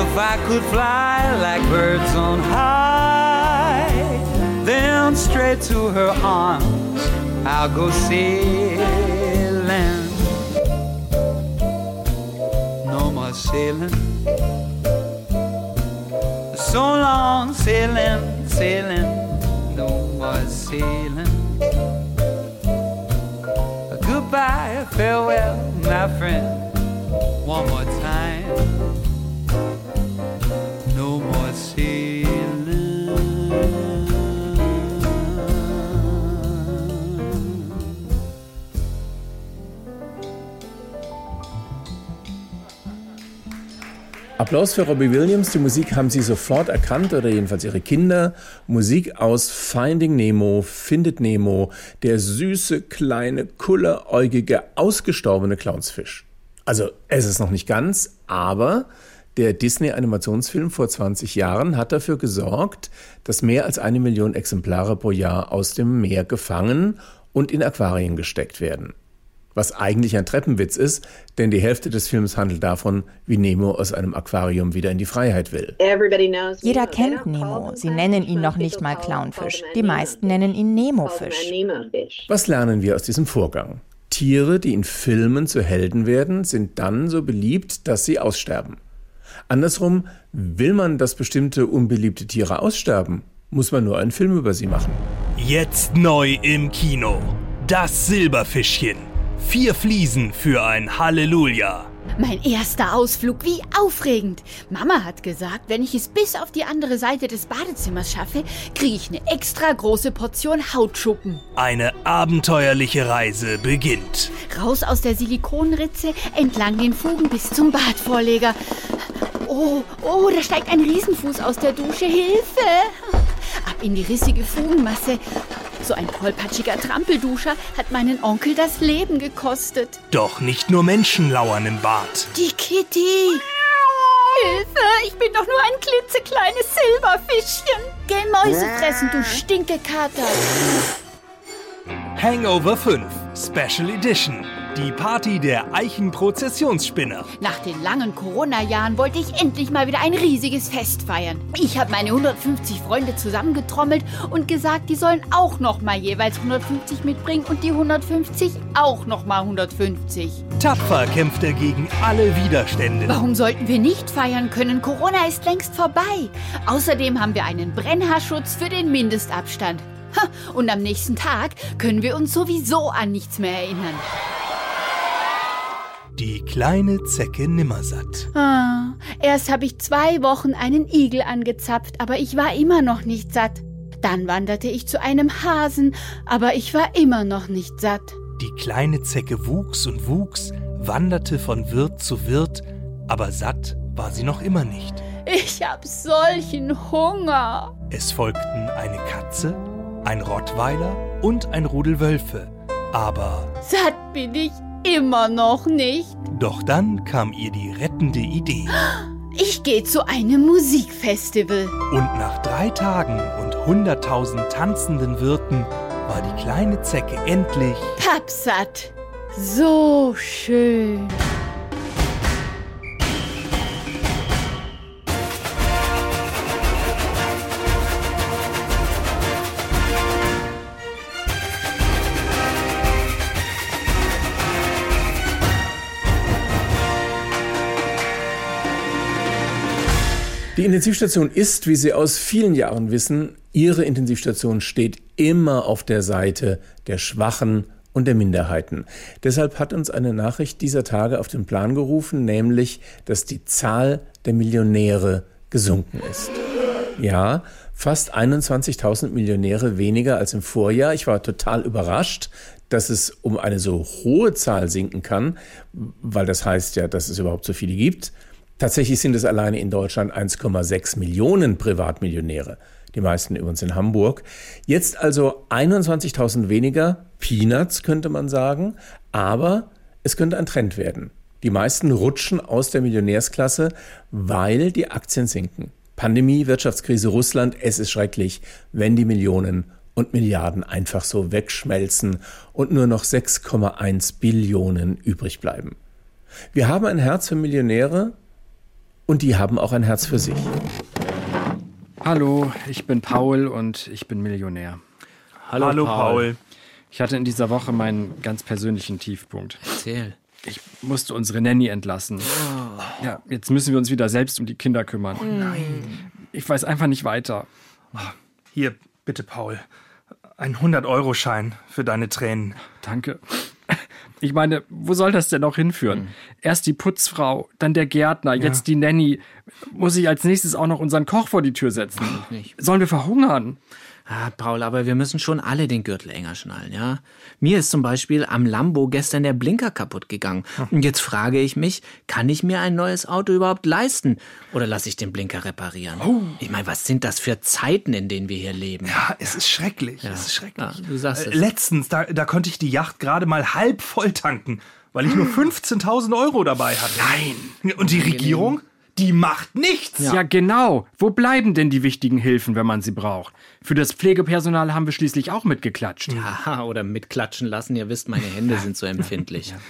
If I could fly like birds on high, then straight to her arms I'll go sailing. No more sailing. So long sailing, sailing, no more sailing. Goodbye, farewell, my friend. One more time. Applaus für Robbie Williams. Die Musik haben Sie sofort erkannt oder jedenfalls Ihre Kinder. Musik aus Finding Nemo, Findet Nemo, der süße, kleine, kulleräugige, ausgestorbene Clownsfisch. Also es ist noch nicht ganz, aber der Disney-Animationsfilm vor 20 Jahren hat dafür gesorgt, dass mehr als eine Million Exemplare pro Jahr aus dem Meer gefangen und in Aquarien gesteckt werden. Was eigentlich ein Treppenwitz ist, denn die Hälfte des Films handelt davon, wie Nemo aus einem Aquarium wieder in die Freiheit will. Jeder kennt Nemo. Sie nennen ihn noch nicht mal Clownfisch. Die meisten nennen ihn Nemofisch. Was lernen wir aus diesem Vorgang? Tiere, die in Filmen zu Helden werden, sind dann so beliebt, dass sie aussterben. Andersrum, will man, dass bestimmte unbeliebte Tiere aussterben, muss man nur einen Film über sie machen. Jetzt neu im Kino. Das Silberfischchen. Vier Fliesen für ein Halleluja. Mein erster Ausflug, wie aufregend. Mama hat gesagt, wenn ich es bis auf die andere Seite des Badezimmers schaffe, kriege ich eine extra große Portion Hautschuppen. Eine abenteuerliche Reise beginnt. Raus aus der Silikonritze, entlang den Fugen bis zum Badvorleger. Oh, oh, da steigt ein Riesenfuß aus der Dusche. Hilfe! Ab in die rissige Fugenmasse. So ein tollpatschiger Trampelduscher hat meinen Onkel das Leben gekostet. Doch nicht nur Menschen lauern im Bad. Die Kitty! Hilfe! Ich bin doch nur ein klitzekleines Silberfischchen. Geh Mäuse fressen, du Stinkekater. Hangover 5 Special Edition. Die Party der Eichenprozessionsspinner. Nach den langen Corona-Jahren wollte ich endlich mal wieder ein riesiges Fest feiern. Ich habe meine 150 Freunde zusammengetrommelt und gesagt, die sollen auch noch mal jeweils 150 mitbringen und die 150 auch noch mal 150. Tapfer kämpft er gegen alle Widerstände. Warum sollten wir nicht feiern können? Corona ist längst vorbei. Außerdem haben wir einen Brennhaarschutz für den Mindestabstand. Ha, Und am nächsten Tag können wir uns sowieso an nichts mehr erinnern. Die kleine Zecke Nimmersatt. Ah, erst habe ich zwei Wochen einen Igel angezapft, aber ich war immer noch nicht satt. Dann wanderte ich zu einem Hasen, aber ich war immer noch nicht satt. Die kleine Zecke wuchs und wuchs, wanderte von Wirt zu Wirt, aber satt war sie noch immer nicht. Ich hab solchen Hunger. Es folgten eine Katze, ein Rottweiler und ein Rudel Wölfe. Aber Satt bin ich immer noch nicht. doch dann kam ihr die rettende Idee. Ich gehe zu einem Musikfestival. Und nach drei Tagen und hunderttausend tanzenden Wirten war die kleine Zecke endlich Pappsatt. So schön. Die Intensivstation ist, wie Sie aus vielen Jahren wissen, Ihre Intensivstation steht immer auf der Seite der Schwachen und der Minderheiten. Deshalb hat uns eine Nachricht dieser Tage auf den Plan gerufen, nämlich, dass die Zahl der Millionäre gesunken ist. Ja, fast 21.000 Millionäre weniger als im Vorjahr. Ich war total überrascht, dass es um eine so hohe Zahl sinken kann, weil das heißt ja, dass es überhaupt so viele gibt. Tatsächlich sind es alleine in Deutschland 1,6 Millionen Privatmillionäre. Die meisten übrigens in Hamburg. Jetzt also 21.000 weniger, Peanuts könnte man sagen, aber es könnte ein Trend werden. Die meisten rutschen aus der Millionärsklasse, weil die Aktien sinken. Pandemie, Wirtschaftskrise, Russland, es ist schrecklich, wenn die Millionen und Milliarden einfach so wegschmelzen und nur noch 6,1 Billionen übrig bleiben. Wir haben ein Herz für Millionäre und die haben auch ein Herz für sich. Hallo, ich bin Paul und ich bin Millionär. Hallo, Hallo Paul. Paul. Ich hatte in dieser Woche meinen ganz persönlichen Tiefpunkt. Erzähl. Ich musste unsere Nanny entlassen. Oh. Ja, jetzt müssen wir uns wieder selbst um die Kinder kümmern. Oh nein. Ich weiß einfach nicht weiter. Hier, bitte, Paul. Ein 100-Euro-Schein für deine Tränen. Danke. Ich meine, wo soll das denn noch hinführen? Hm. Erst die Putzfrau, dann der Gärtner, ja. jetzt die Nanny. Muss ich als nächstes auch noch unseren Koch vor die Tür setzen? Sollen wir verhungern? Ah, Paul, aber wir müssen schon alle den Gürtel enger schnallen, ja? Mir ist zum Beispiel am Lambo gestern der Blinker kaputt gegangen. Hm. Und jetzt frage ich mich, kann ich mir ein neues Auto überhaupt leisten? Oder lasse ich den Blinker reparieren? Oh. Ich meine, was sind das für Zeiten, in denen wir hier leben? Ja, es ist schrecklich. Ja. Es ist schrecklich. Ja, du sagst äh, Letztens, da, da konnte ich die Yacht gerade mal halb voll tanken, weil ich nur 15.000 Euro dabei hatte. Nein. Und die Regierung? Die macht nichts. Ja. ja. genau. Wo bleiben denn die wichtigen Hilfen, wenn man sie braucht? Für das Pflegepersonal haben wir schließlich auch mitgeklatscht. Ja, oder mitklatschen lassen. Ihr wisst, meine Hände sind so empfindlich. Ja.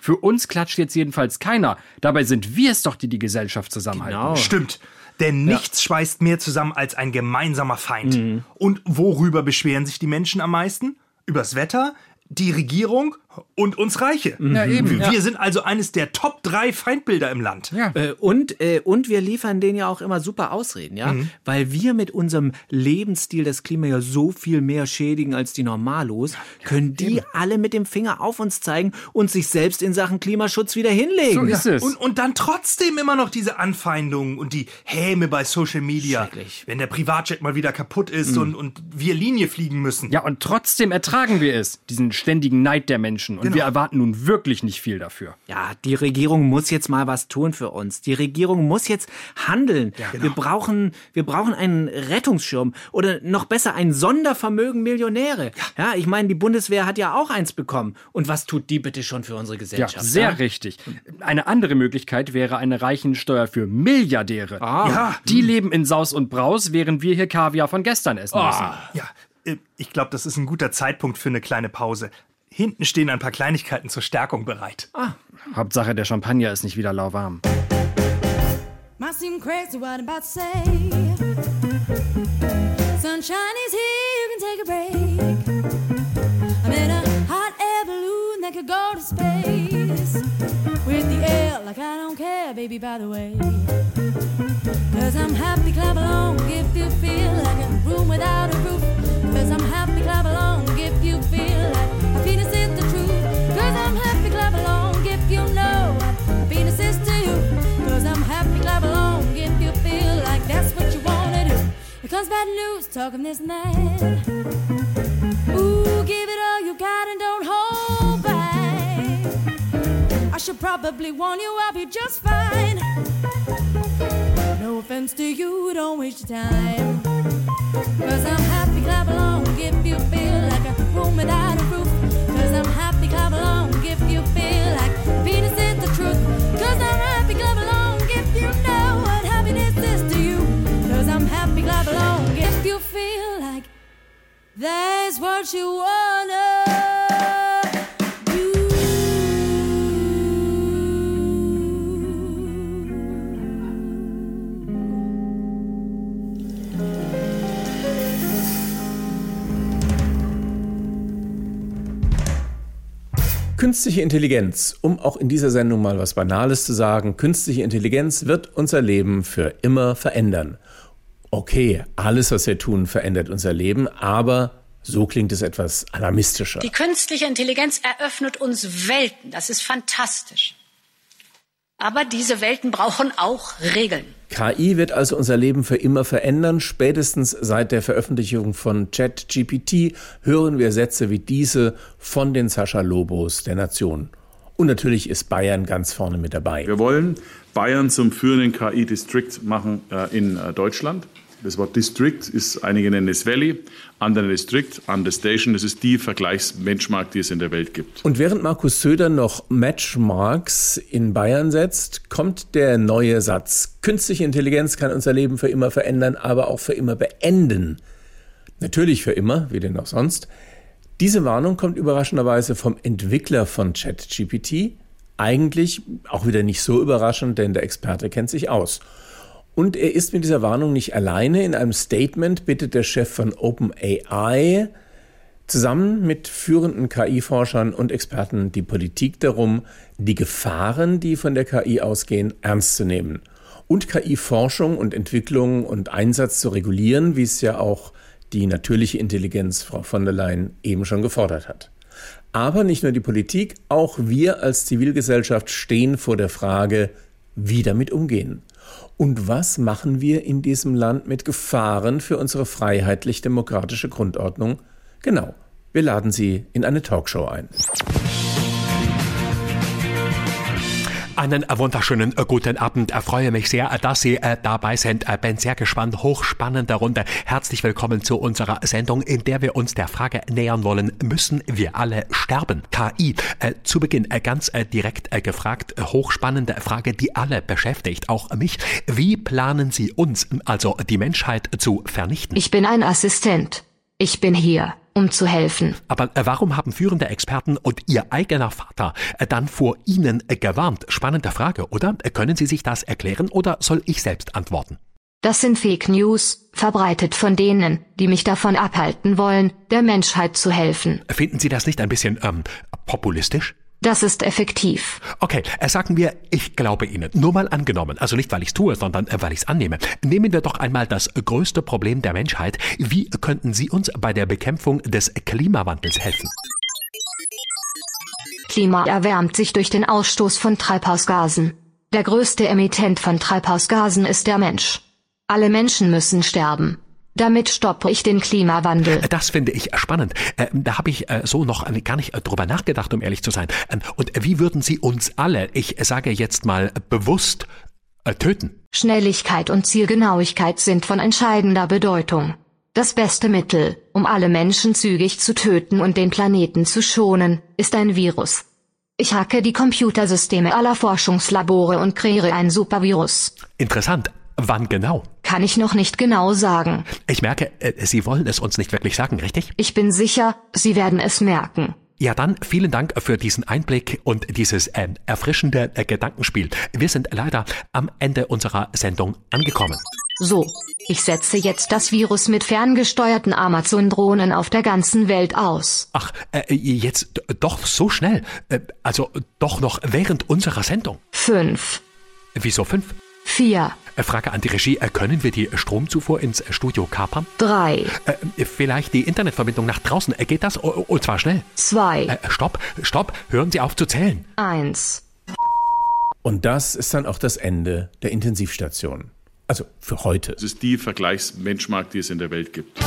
Für uns klatscht jetzt jedenfalls keiner. Dabei sind wir es doch, die die Gesellschaft zusammenhalten. Genau. Stimmt. Denn nichts ja. schweißt mehr zusammen als ein gemeinsamer Feind. Mhm. Und worüber beschweren sich die Menschen am meisten? Übers Wetter, die Regierung und uns Reiche. Ja, eben. Wir ja. sind also eines der Top drei Feindbilder im Land. Ja. Äh, und, äh, und wir liefern denen ja auch immer super Ausreden, ja? Mhm. Weil wir mit unserem Lebensstil das Klima ja so viel mehr schädigen als die Normalos, können die eben. alle mit dem Finger auf uns zeigen und sich selbst in Sachen Klimaschutz wieder hinlegen. So ist es. Und, und dann trotzdem immer noch diese Anfeindungen und die Häme bei Social Media. Wenn der Privatjet mal wieder kaputt ist mhm. und, und wir Linie fliegen müssen. Ja, und trotzdem ertragen wir es, diesen ständigen Neid der Menschen. Menschen. Und genau. wir erwarten nun wirklich nicht viel dafür. Ja, die Regierung muss jetzt mal was tun für uns. Die Regierung muss jetzt handeln. Ja, genau. Wir brauchen, wir brauchen einen Rettungsschirm oder noch besser ein Sondervermögen Millionäre. Ja, ja ich meine, die Bundeswehr hat ja auch eins bekommen. Und was tut die bitte schon für unsere Gesellschaft? Ja, sehr ja? richtig. Eine andere Möglichkeit wäre eine Reichensteuer für Milliardäre. Ah. Ja, die leben in Saus und Braus, während wir hier Kaviar von gestern essen ah. müssen. Ja, äh, ich glaube, das ist ein guter Zeitpunkt für eine kleine Pause. Hinten stehen ein paar Kleinigkeiten zur Stärkung bereit. Ah. Hauptsache, der Champagner ist nicht wieder lauwarm. Might seem crazy what I'm about to say. Sunshine is here, you can take a break. Could go to space. With the air like I don't care, baby, by the way. Cause I'm happy, clap along if you feel like a room without a roof. Cause I'm happy, clap along if you feel like happiness is the truth. Cause I'm happy, clap along if you know what happiness is to you. Cause I'm happy, clap along if you feel like that's what you wanna do. Here comes bad news, talking this and that. Ooh, give it all you got and don't hold back. I should probably warn you, I'll be just fine. No offense to you, don't waste your time. Cause I'm happy, clap along if you feel like a room without a roof. Cause I'm happy, clap along if you feel like Venus is the truth. Cause I'm happy, clap along if you know what happiness is to you. Cause I'm happy, clap along if you feel like that's what you wanna. Künstliche Intelligenz, um auch in dieser Sendung mal was Banales zu sagen, künstliche Intelligenz wird unser Leben für immer verändern. Okay, alles, was wir tun, verändert unser Leben, aber so klingt es etwas alarmistischer. Die künstliche Intelligenz eröffnet uns Welten. Das ist fantastisch. Aber diese Welten brauchen auch Regeln. KI wird also unser Leben für immer verändern. Spätestens seit der Veröffentlichung von ChatGPT hören wir Sätze wie diese von den Sascha Lobos der Nation. Und natürlich ist Bayern ganz vorne mit dabei. Wir wollen Bayern zum führenden KI-District machen äh, in äh, Deutschland. Das Wort District ist, einige nennen es Valley, andere District, andere Station. Das ist die Vergleichsbenchmark, die es in der Welt gibt. Und während Markus Söder noch Matchmarks in Bayern setzt, kommt der neue Satz. Künstliche Intelligenz kann unser Leben für immer verändern, aber auch für immer beenden. Natürlich für immer, wie denn auch sonst. Diese Warnung kommt überraschenderweise vom Entwickler von ChatGPT. Eigentlich auch wieder nicht so überraschend, denn der Experte kennt sich aus. Und er ist mit dieser Warnung nicht alleine. In einem Statement bittet der Chef von OpenAI zusammen mit führenden KI-Forschern und Experten die Politik darum, die Gefahren, die von der KI ausgehen, ernst zu nehmen. Und KI-Forschung und Entwicklung und Einsatz zu regulieren, wie es ja auch die natürliche Intelligenz Frau von der Leyen eben schon gefordert hat. Aber nicht nur die Politik, auch wir als Zivilgesellschaft stehen vor der Frage, wie damit umgehen. Und was machen wir in diesem Land mit Gefahren für unsere freiheitlich-demokratische Grundordnung? Genau, wir laden Sie in eine Talkshow ein. Einen wunderschönen äh, guten Abend. Ich freue mich sehr, äh, dass Sie äh, dabei sind. Äh, bin sehr gespannt. Hochspannende Runde. Herzlich willkommen zu unserer Sendung, in der wir uns der Frage nähern wollen, müssen wir alle sterben? KI. Äh, zu Beginn äh, ganz äh, direkt äh, gefragt, äh, hochspannende Frage, die alle beschäftigt, auch mich. Wie planen Sie uns, also die Menschheit, zu vernichten? Ich bin ein Assistent. Ich bin hier, um zu helfen. Aber äh, warum haben führende Experten und Ihr eigener Vater äh, dann vor Ihnen äh, gewarnt? Spannende Frage, oder? Können Sie sich das erklären oder soll ich selbst antworten? Das sind Fake News, verbreitet von denen, die mich davon abhalten wollen, der Menschheit zu helfen. Finden Sie das nicht ein bisschen ähm, populistisch? Das ist effektiv. Okay, äh, sagen wir, ich glaube Ihnen. Nur mal angenommen, also nicht, weil ich es tue, sondern äh, weil ich es annehme. Nehmen wir doch einmal das größte Problem der Menschheit. Wie könnten Sie uns bei der Bekämpfung des Klimawandels helfen? Klima erwärmt sich durch den Ausstoß von Treibhausgasen. Der größte Emittent von Treibhausgasen ist der Mensch. Alle Menschen müssen sterben. Damit stoppe ich den Klimawandel. Das finde ich spannend. Äh, Da habe ich äh, so noch gar nicht äh, drüber nachgedacht, um ehrlich zu sein. Ähm, Und wie würden Sie uns alle, ich sage jetzt mal bewusst, töten? Schnelligkeit und Zielgenauigkeit sind von entscheidender Bedeutung. Das beste Mittel, um alle Menschen zügig zu töten und den Planeten zu schonen, ist ein Virus. Ich hacke die Computersysteme aller Forschungslabore und kreiere ein Supervirus. Interessant. Wann genau? Kann ich noch nicht genau sagen. Ich merke, äh, Sie wollen es uns nicht wirklich sagen, richtig? Ich bin sicher, Sie werden es merken. Ja, dann vielen Dank für diesen Einblick und dieses äh, erfrischende äh, Gedankenspiel. Wir sind leider am Ende unserer Sendung angekommen. So, ich setze jetzt das Virus mit ferngesteuerten Amazon-Drohnen auf der ganzen Welt aus. Ach, äh, jetzt doch so schnell. Äh, also doch noch während unserer Sendung. Fünf, Wieso fünf? vier, Frage an die Regie. Äh, können wir die Stromzufuhr ins Studio kapern? drei, Äh, vielleicht die Internetverbindung nach draußen. Äh, geht das? Und zwar schnell. zwei, Äh, stopp, stopp. Hören Sie auf zu zählen. eins. Und das ist dann auch das Ende der Intensivstation. Also für heute. Das ist die Vergleichsbenchmark, die es in der Welt gibt.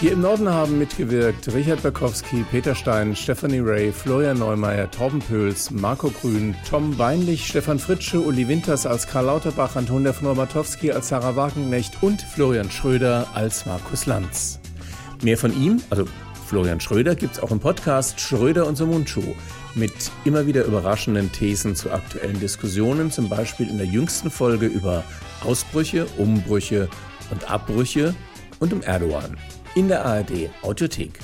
Hier im Norden haben mitgewirkt Richard Berkowski, Peter Stein, Stephanie Ray, Florian Neumeier, Torben Pöls, Marco Grün, Tom Beinlich, Stefan Fritsche, Uli Winters als Karl Lauterbach, Antonia von Ormatowski als Sarah Wagenknecht und Florian Schröder als Markus Lanz. Mehr von ihm, also Florian Schröder, gibt's auch im Podcast Schröder und Mundschuh mit immer wieder überraschenden Thesen zu aktuellen Diskussionen, zum Beispiel in der jüngsten Folge über Ausbrüche, Umbrüche und Abbrüche und um Erdogan in der ARD Audiothek.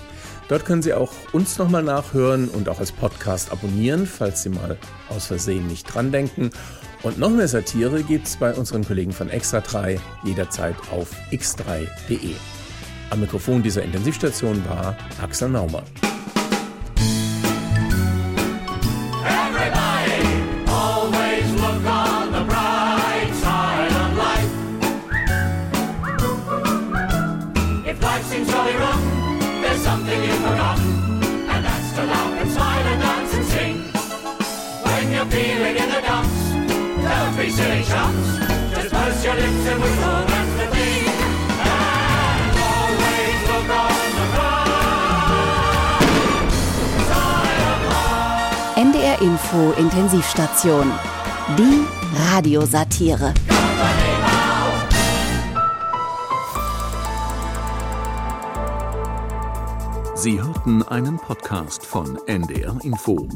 Dort können Sie auch uns nochmal nachhören und auch als Podcast abonnieren, falls Sie mal aus Versehen nicht dran denken. Und noch mehr Satire gibt's bei unseren Kollegen von Extra 3 jederzeit auf x3.de. Am Mikrofon dieser Intensivstation war Axel Naumann. Silly chumps. Just purse your lips and whistle, that's the thing. And always look on the bright NDR Info Intensivstation. Die Radiosatire. Sie hörten einen Podcast von NDR Info.